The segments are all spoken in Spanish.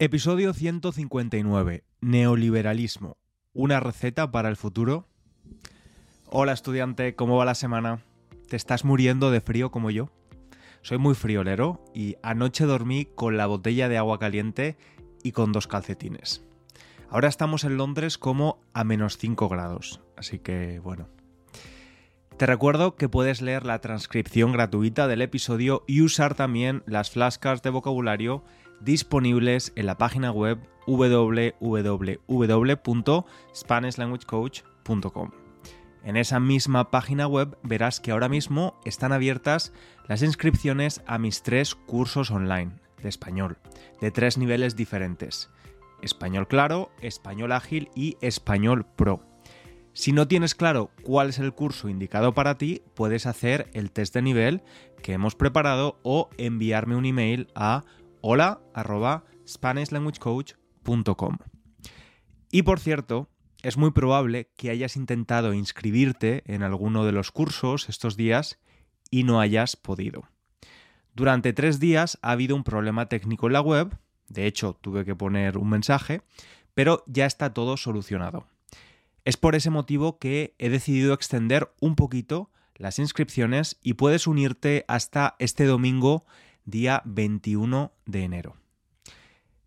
Episodio 159. Neoliberalismo. ¿Una receta para el futuro? Hola estudiante, ¿cómo va la semana? ¿Te estás muriendo de frío como yo? Soy muy friolero y anoche dormí con la botella de agua caliente y con dos calcetines. Ahora estamos en Londres como a menos 5 grados, así que bueno. Te recuerdo que puedes leer la transcripción gratuita del episodio y usar también las flashcards de vocabulario disponibles en la página web www.spanishlanguagecoach.com. En esa misma página web verás que ahora mismo están abiertas las inscripciones a mis tres cursos online de español, de tres niveles diferentes. Español claro, español ágil y español pro. Si no tienes claro cuál es el curso indicado para ti, puedes hacer el test de nivel que hemos preparado o enviarme un email a hola SpanishLanguageCoach.com. Y por cierto, es muy probable que hayas intentado inscribirte en alguno de los cursos estos días y no hayas podido. Durante tres días ha habido un problema técnico en la web, de hecho tuve que poner un mensaje, pero ya está todo solucionado. Es por ese motivo que he decidido extender un poquito las inscripciones y puedes unirte hasta este domingo día 21 de enero.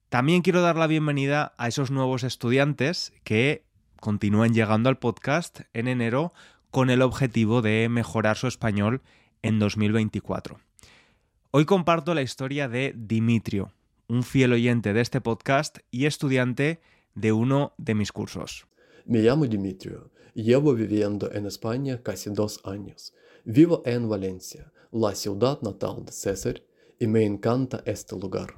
También quiero dar la bienvenida a esos nuevos estudiantes que continúen llegando al podcast en enero con el objetivo de mejorar su español en 2024. Hoy comparto la historia de Dimitrio, un fiel oyente de este podcast y estudiante de uno de mis cursos. Me llamo Dimitrio, llevo viviendo en España casi dos años. Vivo en Valencia, la ciudad natal de César, y me encanta este lugar.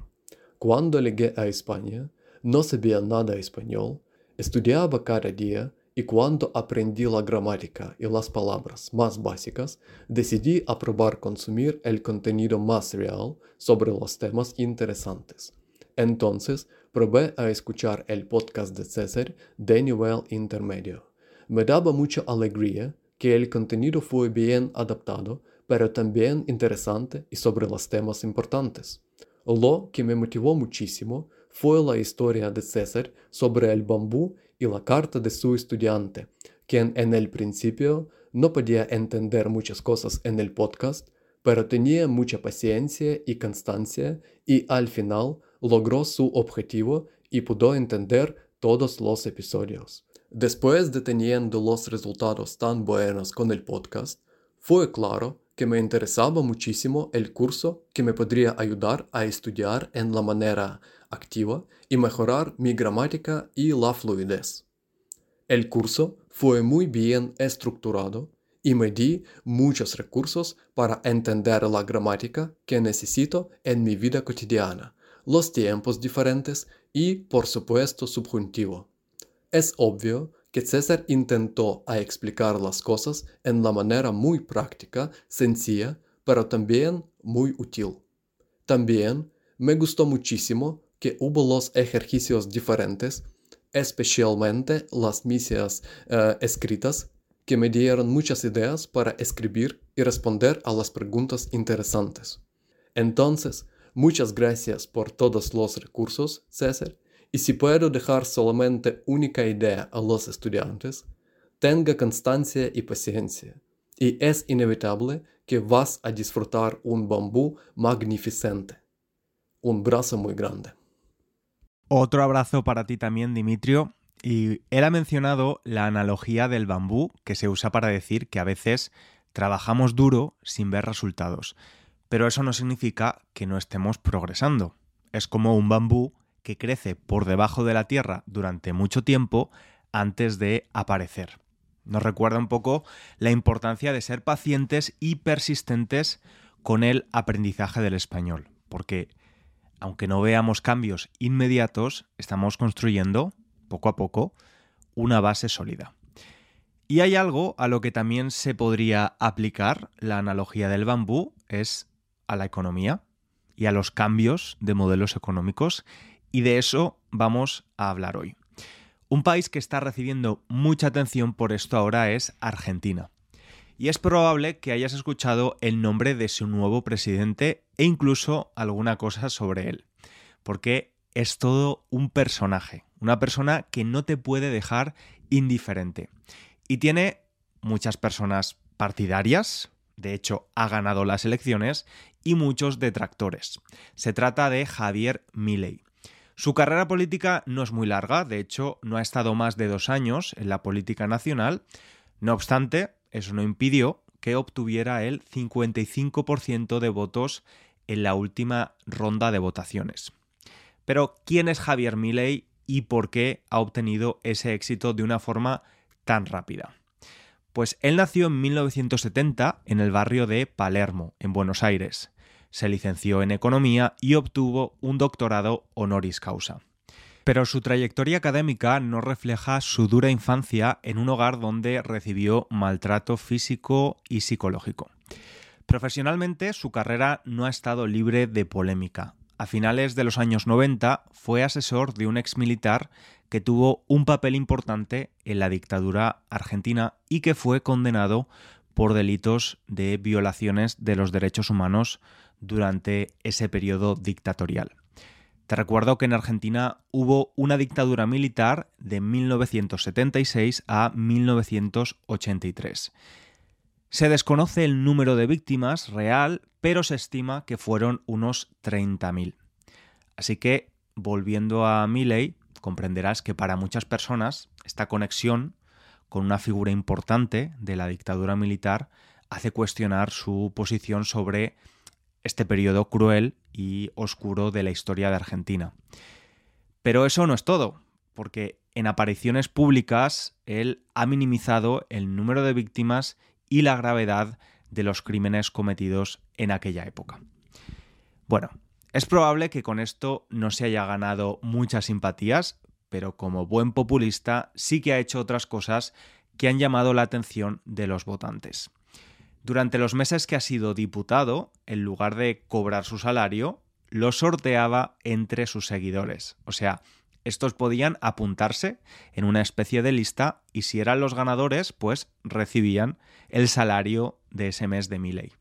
Cuando llegué a España, no sabía nada español, estudiaba cada día y cuando aprendí la gramática y las palabras más básicas, decidí aprobar consumir el contenido más real sobre los temas interesantes. Entonces, probé a escuchar el podcast de César de nivel intermedio. Me daba mucha alegría que el contenido fue bien adaptado pero también interesante y sobre los temas importantes. Lo que me motivó muchísimo fue la historia de César sobre el bambú y la carta de su estudiante, quien en el principio no podía entender muchas cosas en el podcast, pero tenía mucha paciencia y constancia y al final logró su objetivo y pudo entender todos los episodios. Después de teniendo los resultados tan buenos con el podcast, fue claro que me interesaba muchísimo el curso que me podría ayudar a estudiar en la manera activa y mejorar mi gramática y la fluidez. El curso fue muy bien estructurado y me di muchos recursos para entender la gramática que necesito en mi vida cotidiana, los tiempos diferentes y, por supuesto, subjuntivo. Es obvio que César intentó a explicar las cosas en la manera muy práctica, sencilla, pero también muy útil. También me gustó muchísimo que hubo los ejercicios diferentes, especialmente las misas eh, escritas, que me dieron muchas ideas para escribir y responder a las preguntas interesantes. Entonces, muchas gracias por todos los recursos, César, y si puedo dejar solamente única idea a los estudiantes, tenga constancia y paciencia, y es inevitable que vas a disfrutar un bambú magnificente. Un brazo muy grande. Otro abrazo para ti también, Dimitrio. Y él ha mencionado la analogía del bambú que se usa para decir que a veces trabajamos duro sin ver resultados. Pero eso no significa que no estemos progresando. Es como un bambú que crece por debajo de la tierra durante mucho tiempo antes de aparecer. Nos recuerda un poco la importancia de ser pacientes y persistentes con el aprendizaje del español, porque aunque no veamos cambios inmediatos, estamos construyendo, poco a poco, una base sólida. Y hay algo a lo que también se podría aplicar la analogía del bambú, es a la economía y a los cambios de modelos económicos y de eso vamos a hablar hoy. Un país que está recibiendo mucha atención por esto ahora es Argentina. Y es probable que hayas escuchado el nombre de su nuevo presidente e incluso alguna cosa sobre él. Porque es todo un personaje, una persona que no te puede dejar indiferente. Y tiene muchas personas partidarias, de hecho ha ganado las elecciones, y muchos detractores. Se trata de Javier Milei. Su carrera política no es muy larga, de hecho no ha estado más de dos años en la política nacional, no obstante, eso no impidió que obtuviera el 55% de votos en la última ronda de votaciones. Pero, ¿quién es Javier Milei y por qué ha obtenido ese éxito de una forma tan rápida? Pues él nació en 1970 en el barrio de Palermo, en Buenos Aires. Se licenció en economía y obtuvo un doctorado honoris causa. Pero su trayectoria académica no refleja su dura infancia en un hogar donde recibió maltrato físico y psicológico. Profesionalmente, su carrera no ha estado libre de polémica. A finales de los años 90 fue asesor de un exmilitar que tuvo un papel importante en la dictadura argentina y que fue condenado por delitos de violaciones de los derechos humanos durante ese periodo dictatorial. Te recuerdo que en Argentina hubo una dictadura militar de 1976 a 1983. Se desconoce el número de víctimas real, pero se estima que fueron unos 30.000. Así que, volviendo a Milley, comprenderás que para muchas personas esta conexión con una figura importante de la dictadura militar hace cuestionar su posición sobre este periodo cruel y oscuro de la historia de Argentina. Pero eso no es todo, porque en apariciones públicas él ha minimizado el número de víctimas y la gravedad de los crímenes cometidos en aquella época. Bueno, es probable que con esto no se haya ganado muchas simpatías, pero como buen populista sí que ha hecho otras cosas que han llamado la atención de los votantes. Durante los meses que ha sido diputado, en lugar de cobrar su salario, lo sorteaba entre sus seguidores. O sea, estos podían apuntarse en una especie de lista y si eran los ganadores, pues recibían el salario de ese mes de Milley.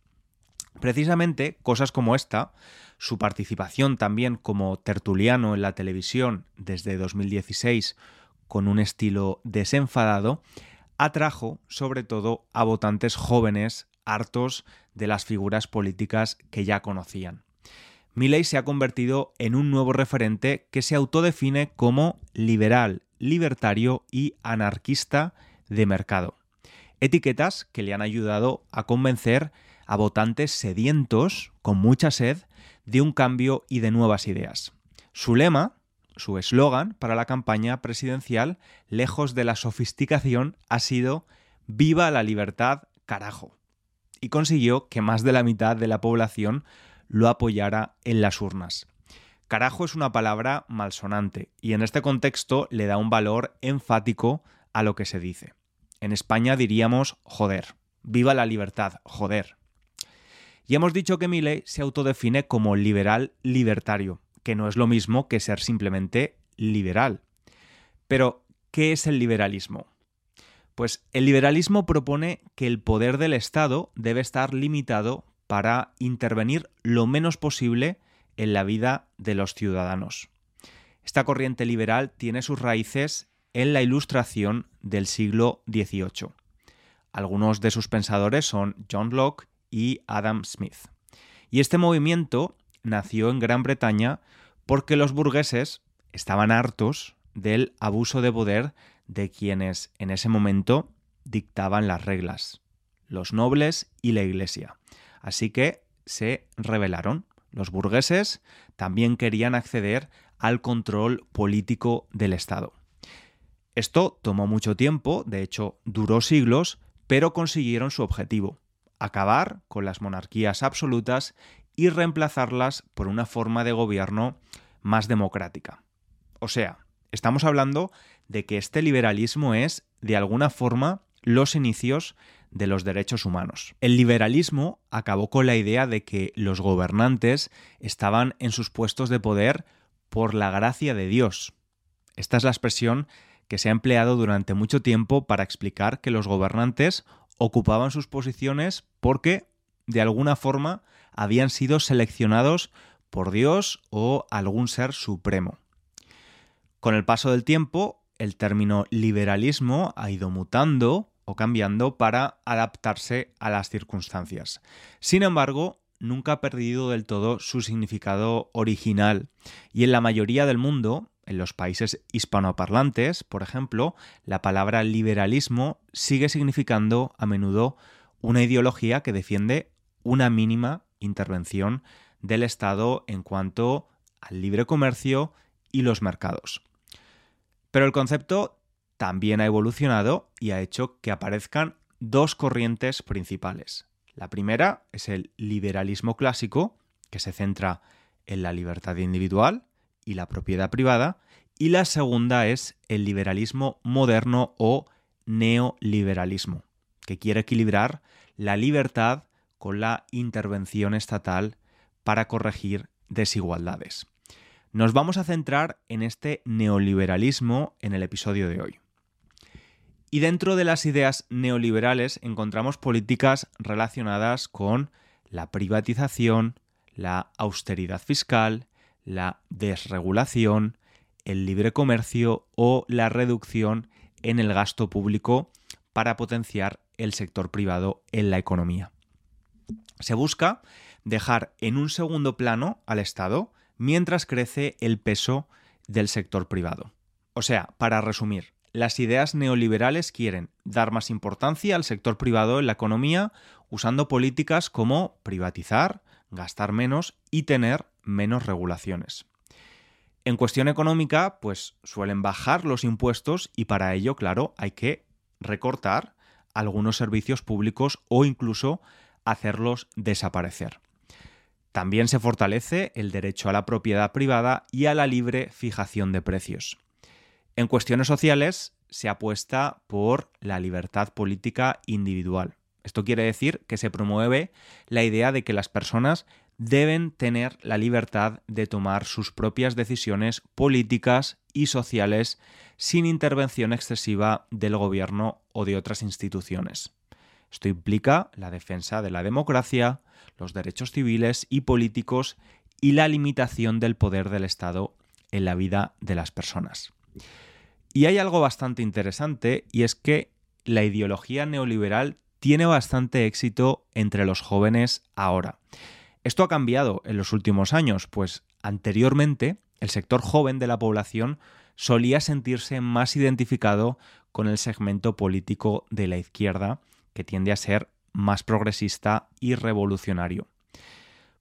Precisamente cosas como esta, su participación también como tertuliano en la televisión desde 2016 con un estilo desenfadado, atrajo sobre todo a votantes jóvenes hartos de las figuras políticas que ya conocían. Milley se ha convertido en un nuevo referente que se autodefine como liberal, libertario y anarquista de mercado. Etiquetas que le han ayudado a convencer a votantes sedientos, con mucha sed, de un cambio y de nuevas ideas. Su lema, su eslogan para la campaña presidencial, lejos de la sofisticación, ha sido Viva la libertad, carajo. Y consiguió que más de la mitad de la población lo apoyara en las urnas. Carajo es una palabra malsonante y en este contexto le da un valor enfático a lo que se dice. En España diríamos joder. Viva la libertad, joder. Y hemos dicho que Milley se autodefine como liberal libertario, que no es lo mismo que ser simplemente liberal. Pero, ¿qué es el liberalismo? Pues el liberalismo propone que el poder del Estado debe estar limitado para intervenir lo menos posible en la vida de los ciudadanos. Esta corriente liberal tiene sus raíces en la Ilustración del siglo XVIII. Algunos de sus pensadores son John Locke y Adam Smith. Y este movimiento nació en Gran Bretaña porque los burgueses estaban hartos del abuso de poder de quienes en ese momento dictaban las reglas, los nobles y la Iglesia. Así que se rebelaron. Los burgueses también querían acceder al control político del Estado. Esto tomó mucho tiempo, de hecho duró siglos, pero consiguieron su objetivo, acabar con las monarquías absolutas y reemplazarlas por una forma de gobierno más democrática. O sea, estamos hablando de que este liberalismo es, de alguna forma, los inicios de los derechos humanos. El liberalismo acabó con la idea de que los gobernantes estaban en sus puestos de poder por la gracia de Dios. Esta es la expresión que se ha empleado durante mucho tiempo para explicar que los gobernantes ocupaban sus posiciones porque, de alguna forma, habían sido seleccionados por Dios o algún ser supremo. Con el paso del tiempo, el término liberalismo ha ido mutando o cambiando para adaptarse a las circunstancias. Sin embargo, nunca ha perdido del todo su significado original y en la mayoría del mundo, en los países hispanoparlantes, por ejemplo, la palabra liberalismo sigue significando a menudo una ideología que defiende una mínima intervención del Estado en cuanto al libre comercio y los mercados. Pero el concepto también ha evolucionado y ha hecho que aparezcan dos corrientes principales. La primera es el liberalismo clásico, que se centra en la libertad individual y la propiedad privada, y la segunda es el liberalismo moderno o neoliberalismo, que quiere equilibrar la libertad con la intervención estatal para corregir desigualdades. Nos vamos a centrar en este neoliberalismo en el episodio de hoy. Y dentro de las ideas neoliberales encontramos políticas relacionadas con la privatización, la austeridad fiscal, la desregulación, el libre comercio o la reducción en el gasto público para potenciar el sector privado en la economía. Se busca dejar en un segundo plano al Estado mientras crece el peso del sector privado. O sea, para resumir, las ideas neoliberales quieren dar más importancia al sector privado en la economía usando políticas como privatizar, gastar menos y tener menos regulaciones. En cuestión económica, pues suelen bajar los impuestos y para ello, claro, hay que recortar algunos servicios públicos o incluso hacerlos desaparecer. También se fortalece el derecho a la propiedad privada y a la libre fijación de precios. En cuestiones sociales se apuesta por la libertad política individual. Esto quiere decir que se promueve la idea de que las personas deben tener la libertad de tomar sus propias decisiones políticas y sociales sin intervención excesiva del gobierno o de otras instituciones. Esto implica la defensa de la democracia, los derechos civiles y políticos y la limitación del poder del Estado en la vida de las personas. Y hay algo bastante interesante y es que la ideología neoliberal tiene bastante éxito entre los jóvenes ahora. Esto ha cambiado en los últimos años, pues anteriormente el sector joven de la población solía sentirse más identificado con el segmento político de la izquierda, que tiende a ser más progresista y revolucionario.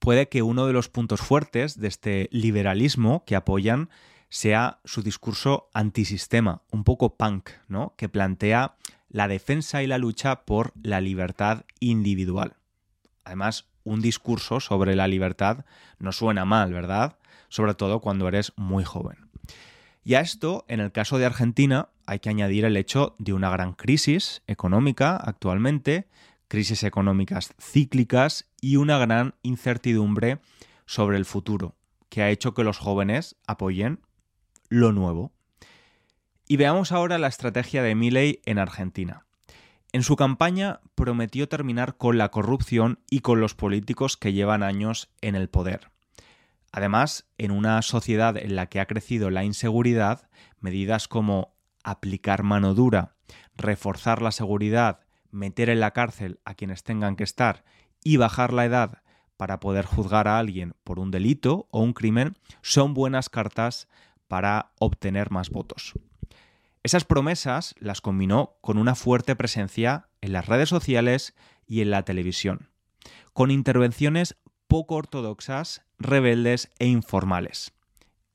Puede que uno de los puntos fuertes de este liberalismo que apoyan sea su discurso antisistema, un poco punk, ¿no? que plantea la defensa y la lucha por la libertad individual. Además, un discurso sobre la libertad no suena mal, ¿verdad? Sobre todo cuando eres muy joven. Y a esto, en el caso de Argentina, hay que añadir el hecho de una gran crisis económica actualmente, crisis económicas cíclicas y una gran incertidumbre sobre el futuro, que ha hecho que los jóvenes apoyen lo nuevo. Y veamos ahora la estrategia de Milley en Argentina. En su campaña prometió terminar con la corrupción y con los políticos que llevan años en el poder. Además, en una sociedad en la que ha crecido la inseguridad, medidas como aplicar mano dura, reforzar la seguridad, meter en la cárcel a quienes tengan que estar y bajar la edad para poder juzgar a alguien por un delito o un crimen son buenas cartas para obtener más votos. Esas promesas las combinó con una fuerte presencia en las redes sociales y en la televisión, con intervenciones poco ortodoxas, rebeldes e informales.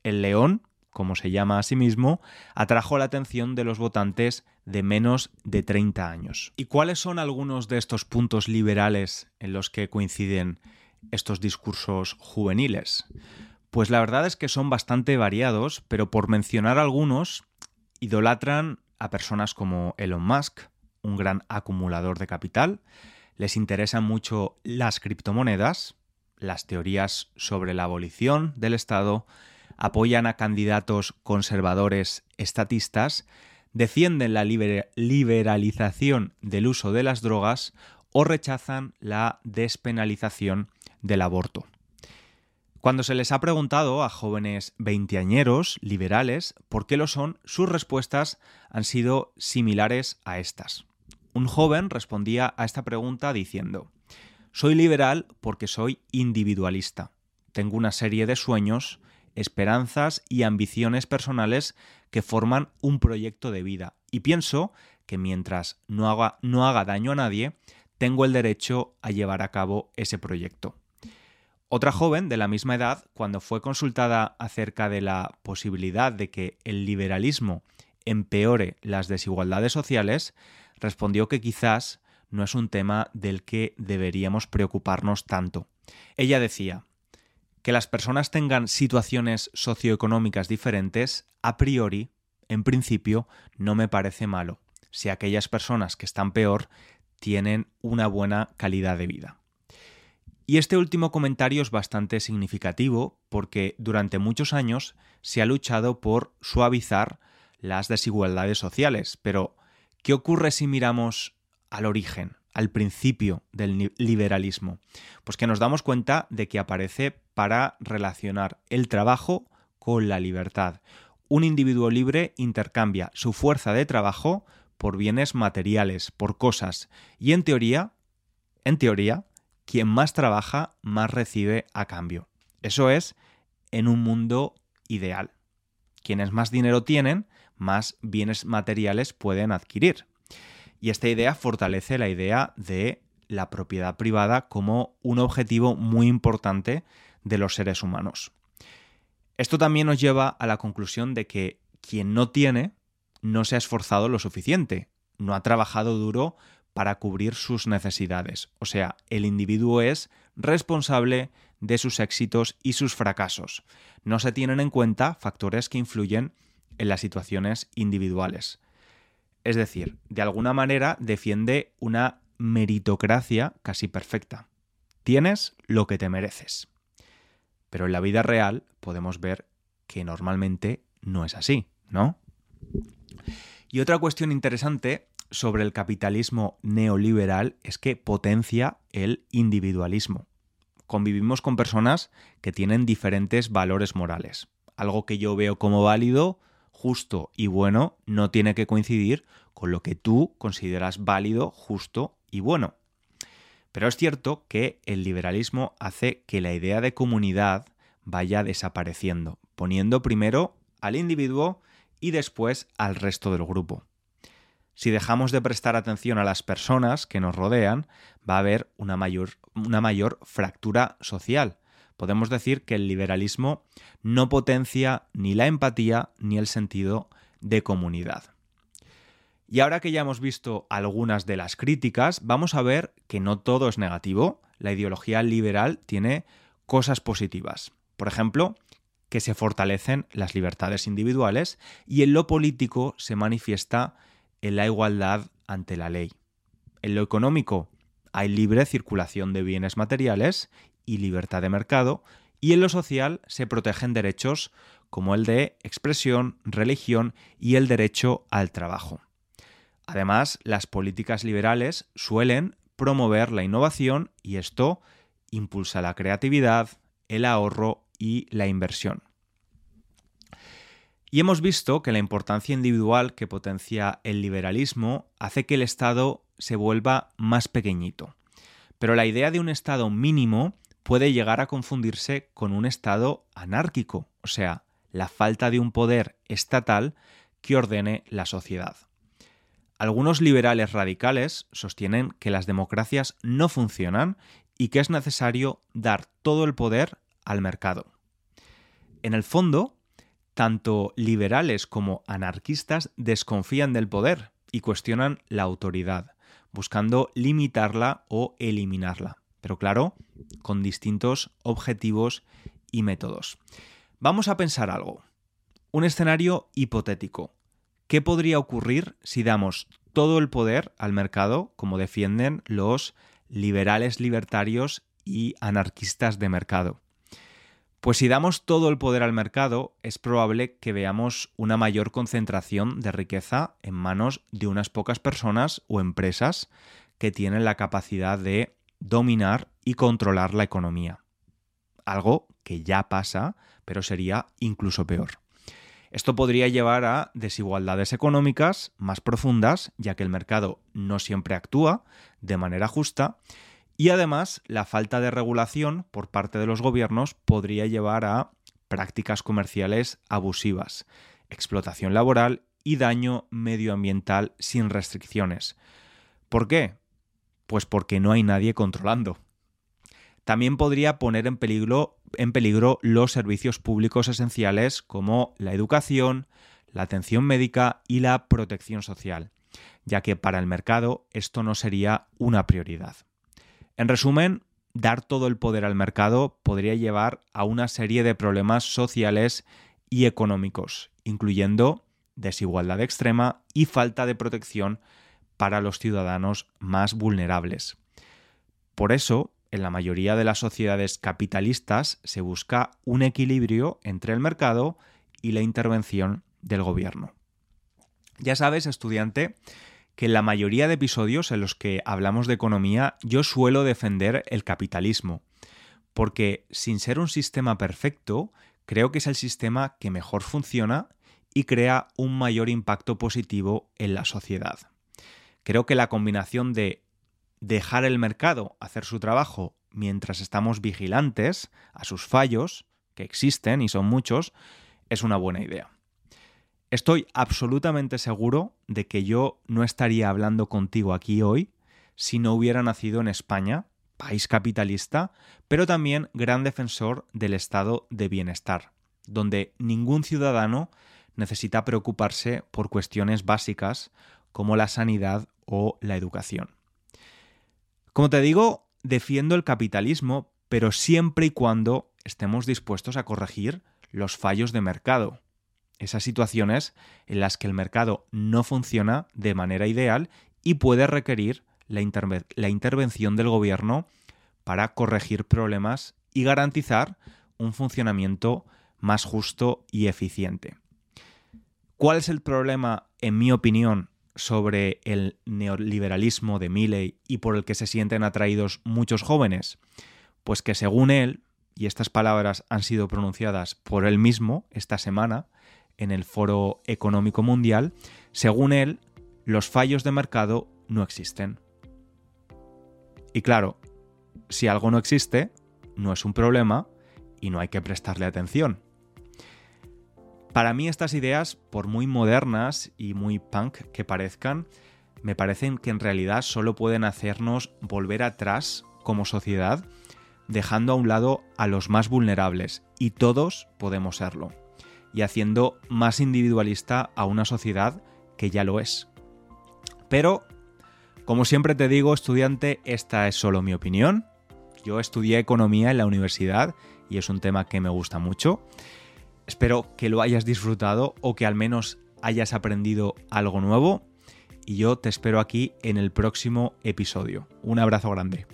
El león, como se llama a sí mismo, atrajo la atención de los votantes de menos de 30 años. ¿Y cuáles son algunos de estos puntos liberales en los que coinciden estos discursos juveniles? Pues la verdad es que son bastante variados, pero por mencionar algunos, idolatran a personas como Elon Musk, un gran acumulador de capital, les interesan mucho las criptomonedas, las teorías sobre la abolición del Estado, apoyan a candidatos conservadores estatistas, defienden la liberalización del uso de las drogas o rechazan la despenalización del aborto. Cuando se les ha preguntado a jóvenes veinteañeros liberales por qué lo son, sus respuestas han sido similares a estas. Un joven respondía a esta pregunta diciendo, soy liberal porque soy individualista. Tengo una serie de sueños, esperanzas y ambiciones personales que forman un proyecto de vida y pienso que mientras no haga, no haga daño a nadie, tengo el derecho a llevar a cabo ese proyecto. Otra joven de la misma edad, cuando fue consultada acerca de la posibilidad de que el liberalismo empeore las desigualdades sociales, respondió que quizás no es un tema del que deberíamos preocuparnos tanto. Ella decía, que las personas tengan situaciones socioeconómicas diferentes, a priori, en principio, no me parece malo, si aquellas personas que están peor tienen una buena calidad de vida. Y este último comentario es bastante significativo porque durante muchos años se ha luchado por suavizar las desigualdades sociales. Pero, ¿qué ocurre si miramos al origen, al principio del liberalismo? Pues que nos damos cuenta de que aparece para relacionar el trabajo con la libertad. Un individuo libre intercambia su fuerza de trabajo por bienes materiales, por cosas, y en teoría, en teoría, quien más trabaja, más recibe a cambio. Eso es en un mundo ideal. Quienes más dinero tienen, más bienes materiales pueden adquirir. Y esta idea fortalece la idea de la propiedad privada como un objetivo muy importante de los seres humanos. Esto también nos lleva a la conclusión de que quien no tiene no se ha esforzado lo suficiente, no ha trabajado duro para cubrir sus necesidades. O sea, el individuo es responsable de sus éxitos y sus fracasos. No se tienen en cuenta factores que influyen en las situaciones individuales. Es decir, de alguna manera defiende una meritocracia casi perfecta. Tienes lo que te mereces. Pero en la vida real podemos ver que normalmente no es así, ¿no? Y otra cuestión interesante sobre el capitalismo neoliberal es que potencia el individualismo. Convivimos con personas que tienen diferentes valores morales. Algo que yo veo como válido, justo y bueno no tiene que coincidir con lo que tú consideras válido, justo y bueno. Pero es cierto que el liberalismo hace que la idea de comunidad vaya desapareciendo, poniendo primero al individuo y después al resto del grupo. Si dejamos de prestar atención a las personas que nos rodean, va a haber una mayor, una mayor fractura social. Podemos decir que el liberalismo no potencia ni la empatía ni el sentido de comunidad. Y ahora que ya hemos visto algunas de las críticas, vamos a ver que no todo es negativo. La ideología liberal tiene cosas positivas. Por ejemplo, que se fortalecen las libertades individuales y en lo político se manifiesta en la igualdad ante la ley. En lo económico hay libre circulación de bienes materiales y libertad de mercado, y en lo social se protegen derechos como el de expresión, religión y el derecho al trabajo. Además, las políticas liberales suelen promover la innovación y esto impulsa la creatividad, el ahorro y la inversión. Y hemos visto que la importancia individual que potencia el liberalismo hace que el Estado se vuelva más pequeñito. Pero la idea de un Estado mínimo puede llegar a confundirse con un Estado anárquico, o sea, la falta de un poder estatal que ordene la sociedad. Algunos liberales radicales sostienen que las democracias no funcionan y que es necesario dar todo el poder al mercado. En el fondo, tanto liberales como anarquistas desconfían del poder y cuestionan la autoridad, buscando limitarla o eliminarla, pero claro, con distintos objetivos y métodos. Vamos a pensar algo. Un escenario hipotético. ¿Qué podría ocurrir si damos todo el poder al mercado, como defienden los liberales libertarios y anarquistas de mercado? Pues si damos todo el poder al mercado, es probable que veamos una mayor concentración de riqueza en manos de unas pocas personas o empresas que tienen la capacidad de dominar y controlar la economía. Algo que ya pasa, pero sería incluso peor. Esto podría llevar a desigualdades económicas más profundas, ya que el mercado no siempre actúa de manera justa, y además la falta de regulación por parte de los gobiernos podría llevar a prácticas comerciales abusivas, explotación laboral y daño medioambiental sin restricciones. ¿Por qué? Pues porque no hay nadie controlando. También podría poner en peligro, los servicios públicos esenciales como la educación, la atención médica y la protección social, ya que para el mercado esto no sería una prioridad. En resumen, dar todo el poder al mercado podría llevar a una serie de problemas sociales y económicos, incluyendo desigualdad extrema y falta de protección para los ciudadanos más vulnerables. Por eso, en la mayoría de las sociedades capitalistas se busca un equilibrio entre el mercado y la intervención del gobierno. Ya sabes, estudiante, que en la mayoría de episodios en los que hablamos de economía yo suelo defender el capitalismo, porque sin ser un sistema perfecto, creo que es el sistema que mejor funciona y crea un mayor impacto positivo en la sociedad. Creo que la combinación de dejar el mercado hacer su trabajo mientras estamos vigilantes a sus fallos, que existen y son muchos, es una buena idea. Estoy absolutamente seguro de que yo no estaría hablando contigo aquí hoy si no hubiera nacido en España, país capitalista, pero también gran defensor del estado de bienestar, donde ningún ciudadano necesita preocuparse por cuestiones básicas como la sanidad o la educación. Como te digo, defiendo el capitalismo, pero siempre y cuando estemos dispuestos a corregir los fallos de mercado. Esas situaciones en las que el mercado no funciona de manera ideal y puede requerir la, la intervención del gobierno para corregir problemas y garantizar un funcionamiento más justo y eficiente. ¿Cuál es el problema, en mi opinión, sobre el neoliberalismo de Milley y por el que se sienten atraídos muchos jóvenes? Pues que según él, y estas palabras han sido pronunciadas por él mismo esta semana en el Foro Económico Mundial, según él, los fallos de mercado no existen. Y claro, si algo no existe, no es un problema y no hay que prestarle atención. Para mí estas ideas, por muy modernas y muy punk que parezcan, me parecen que en realidad solo pueden hacernos volver atrás como sociedad, dejando a un lado a los más vulnerables, y todos podemos serlo, y haciendo más individualista a una sociedad que ya lo es. Pero, como siempre te digo, estudiante, esta es solo mi opinión. Yo estudié economía en la universidad y es un tema que me gusta mucho. Espero que lo hayas disfrutado o que al menos hayas aprendido algo nuevo y yo te espero aquí en el próximo episodio. Un abrazo grande.